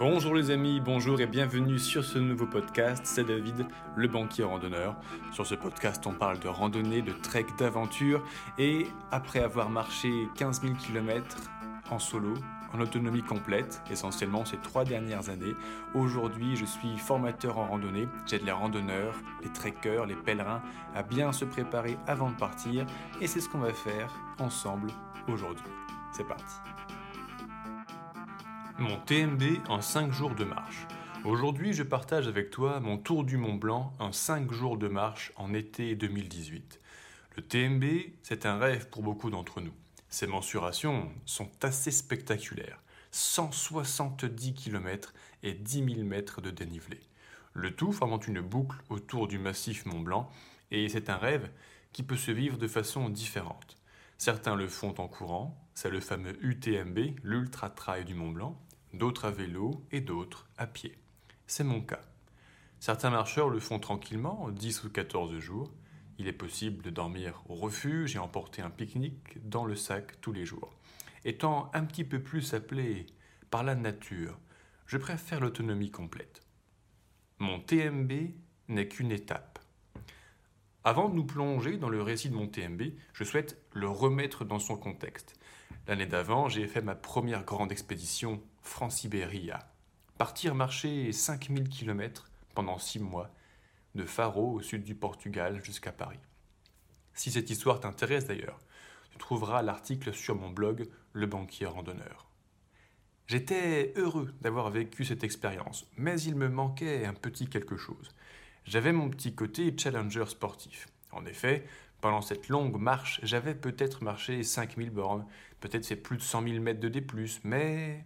Bonjour les amis, bonjour et bienvenue sur ce nouveau podcast. C'est David, le banquier randonneur. Sur ce podcast, on parle de randonnée, de trek, d'aventure. Et après avoir marché 15 000 km en solo, en autonomie complète, essentiellement ces trois dernières années, aujourd'hui je suis formateur en randonnée. J'aide les randonneurs, les trekkers, les pèlerins à bien se préparer avant de partir. Et c'est ce qu'on va faire ensemble aujourd'hui. C'est parti. Mon TMB en 5 jours de marche. Aujourd'hui, je partage avec toi mon tour du Mont Blanc en 5 jours de marche en été 2018. Le TMB, c'est un rêve pour beaucoup d'entre nous. Ces mensurations sont assez spectaculaires. 170 km et 10 000 mètres de dénivelé. Le tout formant une boucle autour du massif Mont Blanc, et c'est un rêve qui peut se vivre de façon différente. Certains le font en courant, c'est le fameux UTMB, l'Ultra Trail du Mont Blanc, d'autres à vélo et d'autres à pied. C'est mon cas. Certains marcheurs le font tranquillement, 10 ou 14 jours. Il est possible de dormir au refuge et emporter un pique-nique dans le sac tous les jours. Étant un petit peu plus appelé par la nature, je préfère l'autonomie complète. Mon TMB n'est qu'une étape. Avant de nous plonger dans le récit de mon TMB, je souhaite le remettre dans son contexte. L'année d'avant, j'ai fait ma première grande expédition France-Sibérie partir marcher 5000 km pendant 6 mois, de Faro au sud du Portugal jusqu'à Paris. Si cette histoire t'intéresse d'ailleurs, tu trouveras l'article sur mon blog Le banquier randonneur. J'étais heureux d'avoir vécu cette expérience, mais il me manquait un petit quelque chose. J'avais mon petit côté challenger sportif. En effet, pendant cette longue marche, j'avais peut-être marché 5000 bornes, peut-être fait plus de 100 000 mètres de D+, mais...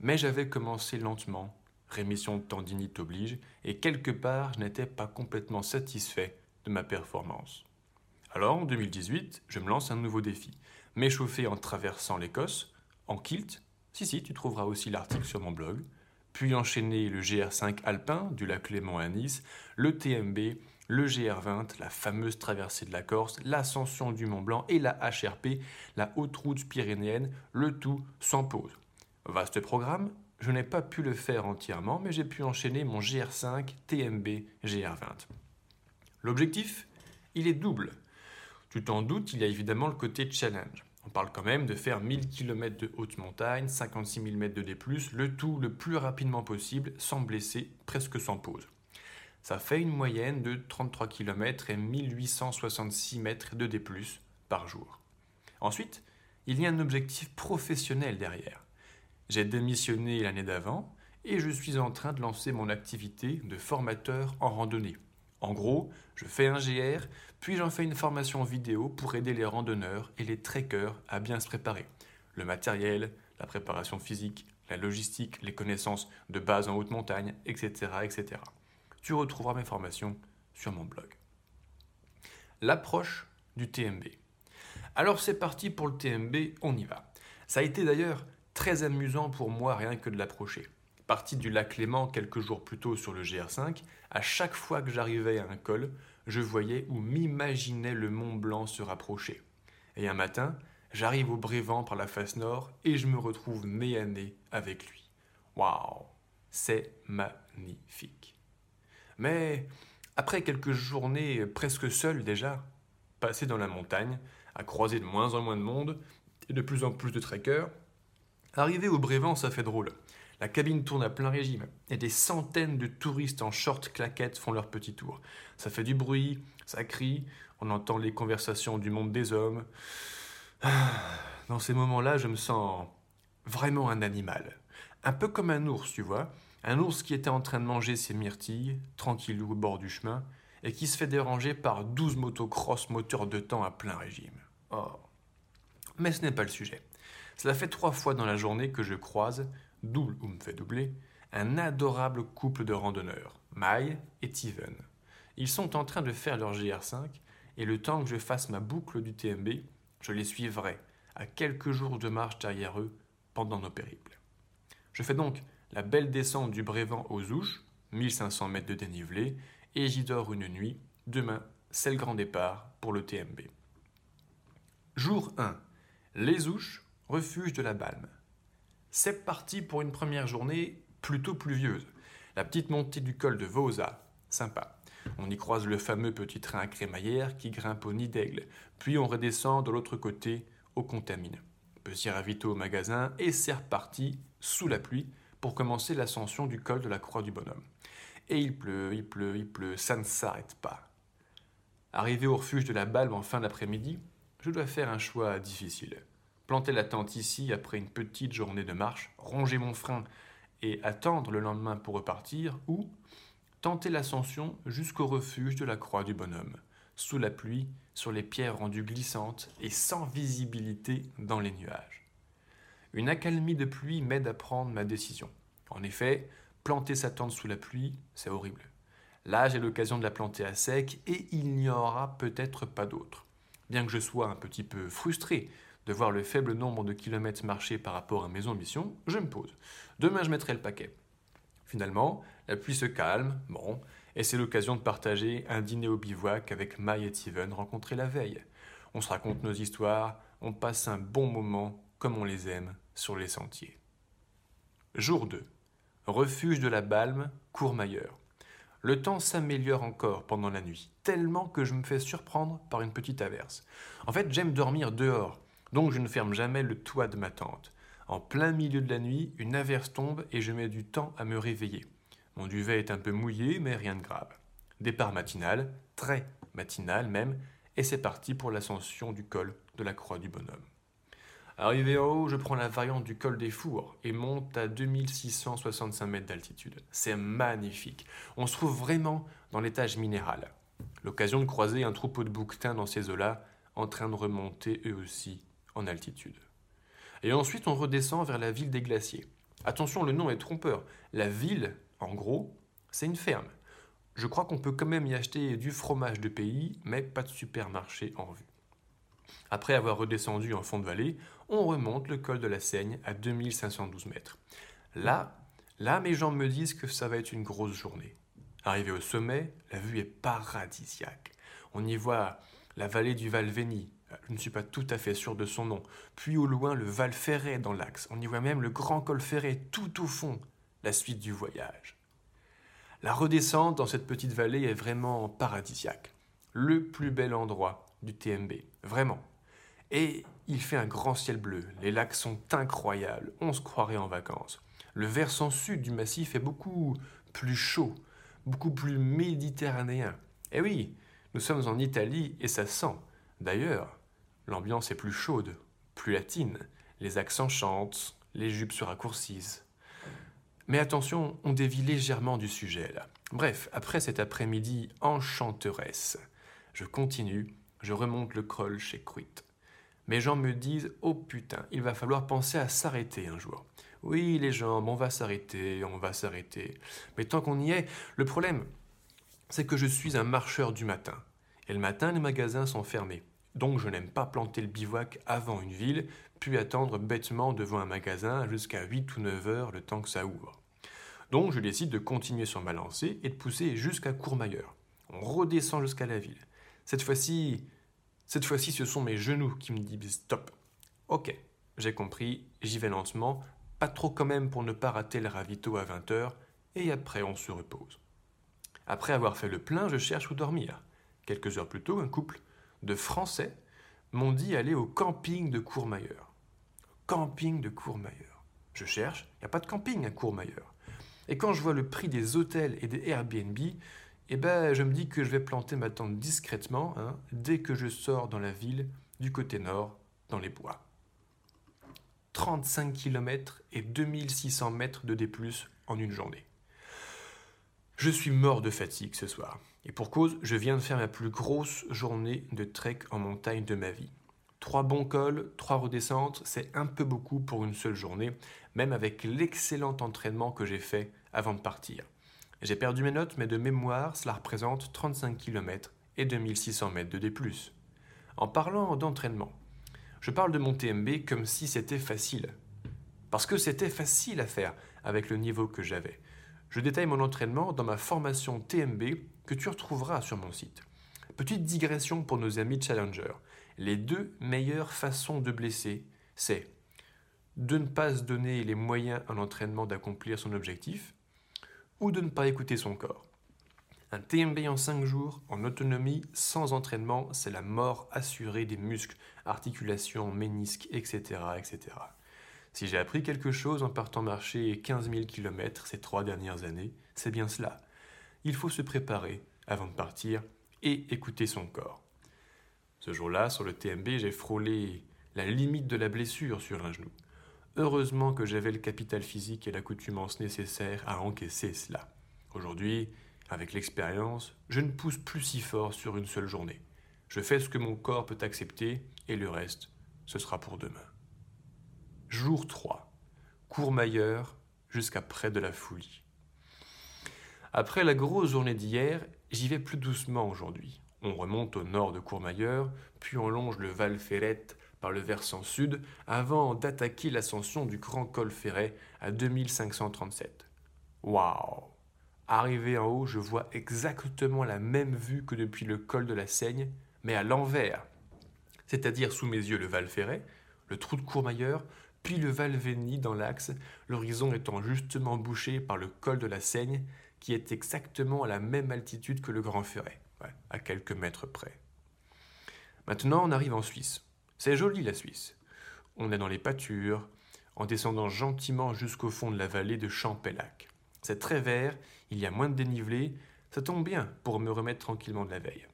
Mais j'avais commencé lentement, rémission de tendinite oblige, et quelque part je n'étais pas complètement satisfait de ma performance. Alors en 2018, je me lance un nouveau défi, m'échauffer en traversant l'Écosse, en kilt, si si, tu trouveras aussi l'article sur mon blog, puis enchaîner le GR5 alpin du lac Léman à Nice, le TMB, le GR20, la fameuse traversée de la Corse, l'ascension du Mont Blanc et la HRP, la haute route pyrénéenne, le tout sans pause. Vaste programme, je n'ai pas pu le faire entièrement, mais j'ai pu enchaîner mon GR5 TMB GR20. L'objectif, il est double. Tu t'en doutes, il y a évidemment le côté challenge. On parle quand même de faire 1000 km de haute montagne, 56 000 mètres de D+, le tout le plus rapidement possible, sans blesser, presque sans pause. Ça fait une moyenne de 33 km et 1866 mètres de D+, par jour. Ensuite, il y a un objectif professionnel derrière. J'ai démissionné l'année d'avant et je suis en train de lancer mon activité de formateur en randonnée. En gros, je fais un GR, puis j'en fais une formation vidéo pour aider les randonneurs et les trekkers à bien se préparer. Le matériel, la préparation physique, la logistique, les connaissances de base en haute montagne, etc. etc. Tu retrouveras mes formations sur mon blog. L'approche du TMB. Alors c'est parti pour le TMB, on y va. Ça a été d'ailleurs très amusant pour moi rien que de l'approcher. Parti du lac Léman quelques jours plus tôt sur le GR5, à chaque fois que j'arrivais à un col, je voyais ou m'imaginais le Mont Blanc se rapprocher. Et un matin, j'arrive au Brévent par la face nord et je me retrouve nez à nez avec lui. Waouh, c'est magnifique. Mais après quelques journées presque seules déjà, passées dans la montagne, à croiser de moins en moins de monde et de plus en plus de trekkers, Arriver au Brévent, ça fait drôle. La cabine tourne à plein régime et des centaines de touristes en short claquettes font leur petit tour. Ça fait du bruit, ça crie, on entend les conversations du monde des hommes. Dans ces moments-là, je me sens vraiment un animal. Un peu comme un ours, tu vois. Un ours qui était en train de manger ses myrtilles, tranquillou au bord du chemin, et qui se fait déranger par douze motocross moteurs de temps à plein régime. Oh. Mais ce n'est pas le sujet. Cela fait trois fois dans la journée que je croise, double ou me fait doubler, un adorable couple de randonneurs, Mai et Steven. Ils sont en train de faire leur GR5 et le temps que je fasse ma boucle du TMB, je les suivrai à quelques jours de marche derrière eux pendant nos périples. Je fais donc la belle descente du Brévent aux Ouches, 1500 mètres de dénivelé, et j'y dors une nuit. Demain, c'est le grand départ pour le TMB. Jour 1. Les Ouches, refuge de la Balme. C'est parti pour une première journée plutôt pluvieuse. La petite montée du col de Vauza, sympa. On y croise le fameux petit train à crémaillère qui grimpe au nid d'aigle, puis on redescend de l'autre côté au Contamine. Petit ravito au magasin et c'est reparti, sous la pluie, pour commencer l'ascension du col de la Croix du Bonhomme. Et il pleut, il pleut, il pleut, ça ne s'arrête pas. Arrivé au refuge de la Balme en fin d'après-midi, je dois faire un choix difficile. Planter la tente ici après une petite journée de marche, ronger mon frein et attendre le lendemain pour repartir, ou tenter l'ascension jusqu'au refuge de la Croix du Bonhomme, sous la pluie, sur les pierres rendues glissantes et sans visibilité dans les nuages. Une accalmie de pluie m'aide à prendre ma décision. En effet, planter sa tente sous la pluie, c'est horrible. Là, j'ai l'occasion de la planter à sec et il n'y aura peut-être pas d'autre. Bien que je sois un petit peu frustré de voir le faible nombre de kilomètres marchés par rapport à mes ambitions, je me pose. Demain, je mettrai le paquet. Finalement, la pluie se calme, bon, et c'est l'occasion de partager un dîner au bivouac avec Mai et Steven rencontrés la veille. On se raconte nos histoires, on passe un bon moment comme on les aime sur les sentiers. Jour 2. Refuge de la Balme, Courmayeur. Le temps s'améliore encore pendant la nuit, tellement que je me fais surprendre par une petite averse. En fait, j'aime dormir dehors, donc je ne ferme jamais le toit de ma tente. En plein milieu de la nuit, une averse tombe et je mets du temps à me réveiller. Mon duvet est un peu mouillé, mais rien de grave. Départ matinal, très matinal même, et c'est parti pour l'ascension du col de la Croix du Bonhomme. Arrivé en haut, je prends la variante du col des Fours et monte à 2665 mètres d'altitude. C'est magnifique. On se trouve vraiment dans l'étage minéral. L'occasion de croiser un troupeau de bouquetins dans ces eaux-là, en train de remonter eux aussi altitude. Et ensuite, on redescend vers la ville des glaciers. Attention, le nom est trompeur. La ville, en gros, c'est une ferme. Je crois qu'on peut quand même y acheter du fromage de pays, mais pas de supermarché en vue. Après avoir redescendu en fond de vallée, on remonte le col de la Seigne à 2512 mètres. Là, là, mes jambes me disent que ça va être une grosse journée. Arrivé au sommet, la vue est paradisiaque. On y voit la vallée du Val Vény, je ne suis pas tout à fait sûr de son nom, puis au loin le Val Ferret dans l'axe. On y voit même le grand col Ferret tout au fond, la suite du voyage. La redescente dans cette petite vallée est vraiment paradisiaque. Le plus bel endroit du TMB, vraiment. Et il fait un grand ciel bleu, les lacs sont incroyables, on se croirait en vacances. Le versant sud du massif est beaucoup plus chaud, beaucoup plus méditerranéen. Eh oui, nous sommes en Italie et ça sent. D'ailleurs, l'ambiance est plus chaude, plus latine, les accents chantent, les jupes se raccourcissent. Mais attention, on dévie légèrement du sujet là. Bref, après cet après-midi enchanteresse, je continue, je remonte le col chez Cruit. Mes jambes me disent Oh putain, il va falloir penser à s'arrêter un jour. Oui, les jambes, on va s'arrêter, on va s'arrêter. Mais tant qu'on y est, le problème, c'est que je suis un marcheur du matin. Et le matin, les magasins sont fermés. Donc je n'aime pas planter le bivouac avant une ville, puis attendre bêtement devant un magasin jusqu'à 8 ou 9 heures le temps que ça ouvre. Donc je décide de continuer sur ma lancée et de pousser jusqu'à Courmayeur. On redescend jusqu'à la ville. Cette fois-ci, cette fois-ci, ce sont mes genoux qui me disent stop. Ok, j'ai compris, j'y vais lentement, pas trop quand même pour ne pas rater le ravito à 20h, et après on se repose. Après avoir fait le plein, je cherche où dormir. Quelques heures plus tôt, un couple de Français m'ont dit aller au camping de Courmayeur. Camping de Courmayeur. Je cherche, il n'y a pas de camping à Courmayeur. Et quand je vois le prix des hôtels et des Airbnb, eh ben, je me dis que je vais planter ma tente discrètement hein, dès que je sors dans la ville du côté nord, dans les bois. 35 km et 2600 mètres de D+, en une journée. Je suis mort de fatigue ce soir. Et pour cause, je viens de faire ma plus grosse journée de trek en montagne de ma vie. Trois bons cols, trois redescentes, c'est un peu beaucoup pour une seule journée, même avec l'excellent entraînement que j'ai fait avant de partir. J'ai perdu mes notes, mais de mémoire, cela représente 35 km et 2600 mètres de D+. En parlant d'entraînement, je parle de mon TMB comme si c'était facile. Parce que c'était facile à faire avec le niveau que j'avais. Je détaille mon entraînement dans ma formation TMB que tu retrouveras sur mon site. Petite digression pour nos amis challengers. Les deux meilleures façons de blesser, c'est de ne pas se donner les moyens à l'entraînement d'accomplir son objectif, ou de ne pas écouter son corps. Un TMB en 5 jours, en autonomie, sans entraînement, c'est la mort assurée des muscles, articulations, ménisques, etc. etc. Si j'ai appris quelque chose en partant marcher 15 000 km ces trois dernières années, c'est bien cela. Il faut se préparer avant de partir et écouter son corps. Ce jour-là, sur le TMB, j'ai frôlé la limite de la blessure sur un genou. Heureusement que j'avais le capital physique et l'accoutumance nécessaire à encaisser cela. Aujourd'hui, avec l'expérience, je ne pousse plus si fort sur une seule journée. Je fais ce que mon corps peut accepter et le reste, ce sera pour demain. Jour 3. Courmayeur jusqu'à près de la folie. Après la grosse journée d'hier, j'y vais plus doucement aujourd'hui. On remonte au nord de Courmayeur, puis on longe le Val Ferrette par le versant sud avant d'attaquer l'ascension du Grand Col Ferret à 2537. Waouh Arrivé en haut, je vois exactement la même vue que depuis le col de la Seigne, mais à l'envers. C'est-à-dire sous mes yeux le Val Ferret, le trou de Courmayeur, puis le Val Vény dans l'axe, l'horizon étant justement bouché par le col de la Seigne, qui est exactement à la même altitude que le Grand Ferret, à quelques mètres près. Maintenant, on arrive en Suisse. C'est joli la Suisse. On est dans les pâtures, en descendant gentiment jusqu'au fond de la vallée de Champellac. C'est très vert, il y a moins de dénivelé, ça tombe bien pour me remettre tranquillement de la veille.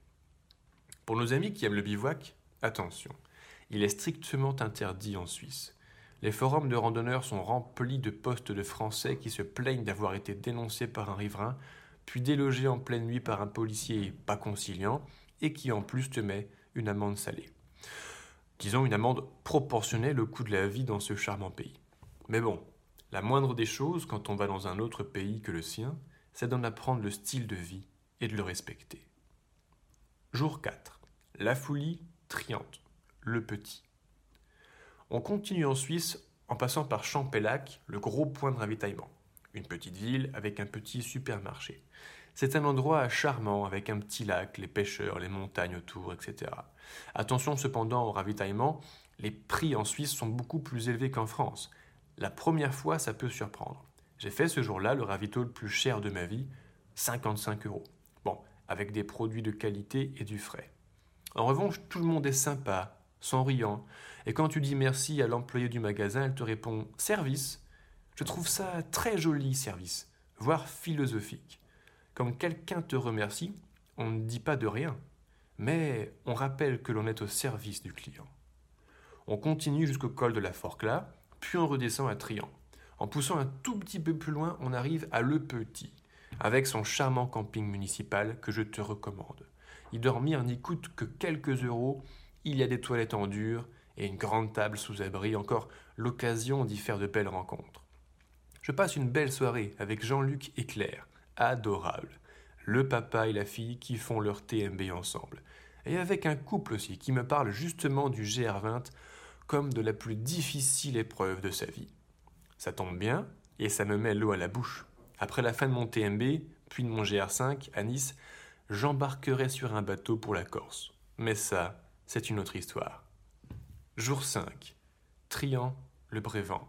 Pour nos amis qui aiment le bivouac, attention, il est strictement interdit en Suisse. Les forums de randonneurs sont remplis de postes de Français qui se plaignent d'avoir été dénoncés par un riverain, puis délogés en pleine nuit par un policier pas conciliant, et qui en plus te met une amende salée disons une amende proportionnelle au coût de la vie dans ce charmant pays. Mais bon, la moindre des choses quand on va dans un autre pays que le sien, c'est d'en apprendre le style de vie et de le respecter. Jour 4. La folie triante. Le petit. On continue en Suisse en passant par Champellac, le gros point de ravitaillement. Une petite ville avec un petit supermarché. C'est un endroit charmant avec un petit lac, les pêcheurs, les montagnes autour, etc. Attention cependant au ravitaillement, les prix en Suisse sont beaucoup plus élevés qu'en France. La première fois, ça peut surprendre. J'ai fait ce jour-là le ravito le plus cher de ma vie, 55 euros. Bon, avec des produits de qualité et du frais. En revanche, tout le monde est sympa, riant, et quand tu dis merci à l'employé du magasin, elle te répond service. Je trouve ça très joli, service, voire philosophique. Quand quelqu'un te remercie, on ne dit pas de rien, mais on rappelle que l'on est au service du client. On continue jusqu'au col de la Forclaz, puis on redescend à Trian. En poussant un tout petit peu plus loin, on arrive à Le Petit, avec son charmant camping municipal que je te recommande. Y dormir n'y coûte que quelques euros, il y a des toilettes en dur et une grande table sous abri, encore l'occasion d'y faire de belles rencontres. Je passe une belle soirée avec Jean-Luc et Claire, adorable. Le papa et la fille qui font leur TMB ensemble. Et avec un couple aussi qui me parle justement du GR20 comme de la plus difficile épreuve de sa vie. Ça tombe bien et ça me met l'eau à la bouche. Après la fin de mon TMB, puis de mon GR5 à Nice, j'embarquerai sur un bateau pour la Corse. Mais ça, c'est une autre histoire. Jour 5. Triant le Brévent.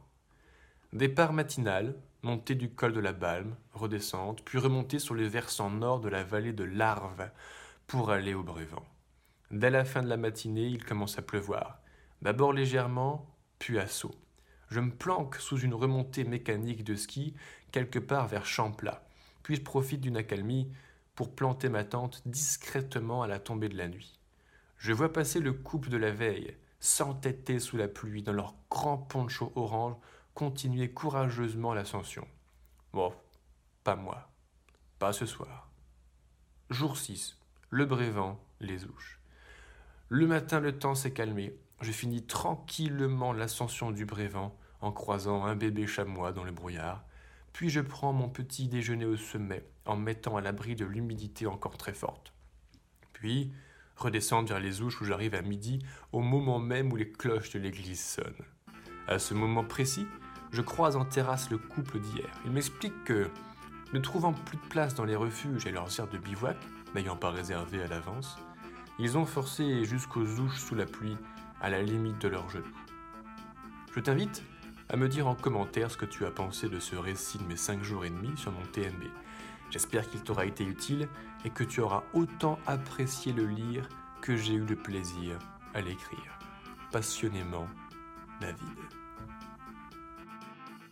Départ matinal, montée du col de la Balme, redescente, puis remontée sur le versant nord de la vallée de l'Arve pour aller au Brévent. Dès la fin de la matinée, il commence à pleuvoir, d'abord légèrement, puis à saut. Je me planque sous une remontée mécanique de ski quelque part vers Champlat, puis je profite d'une accalmie pour planter ma tente discrètement à la tombée de la nuit. Je vois passer le couple de la veille, s'entêter sous la pluie dans leur grand poncho orange continuer courageusement l'ascension. Bon, pas moi. Pas ce soir. Jour 6. Le Brévent, les ouches. Le matin, le temps s'est calmé. Je finis tranquillement l'ascension du Brévent en croisant un bébé chamois dans le brouillard. Puis je prends mon petit déjeuner au sommet en mettant à l'abri de l'humidité encore très forte. Puis redescendre vers les ouches où j'arrive à midi au moment même où les cloches de l'église sonnent. À ce moment précis, je croise en terrasse le couple d'hier. Il m'explique que, ne trouvant plus de place dans les refuges et leurs aires de bivouac, n'ayant pas réservé à l'avance, ils ont forcé jusqu'aux ouches sous la pluie, à la limite de leurs genoux. Je t'invite à me dire en commentaire ce que tu as pensé de ce récit de mes 5 jours et demi sur mon TMB. J'espère qu'il t'aura été utile et que tu auras autant apprécié le lire que j'ai eu le plaisir à l'écrire. Passionnément, David.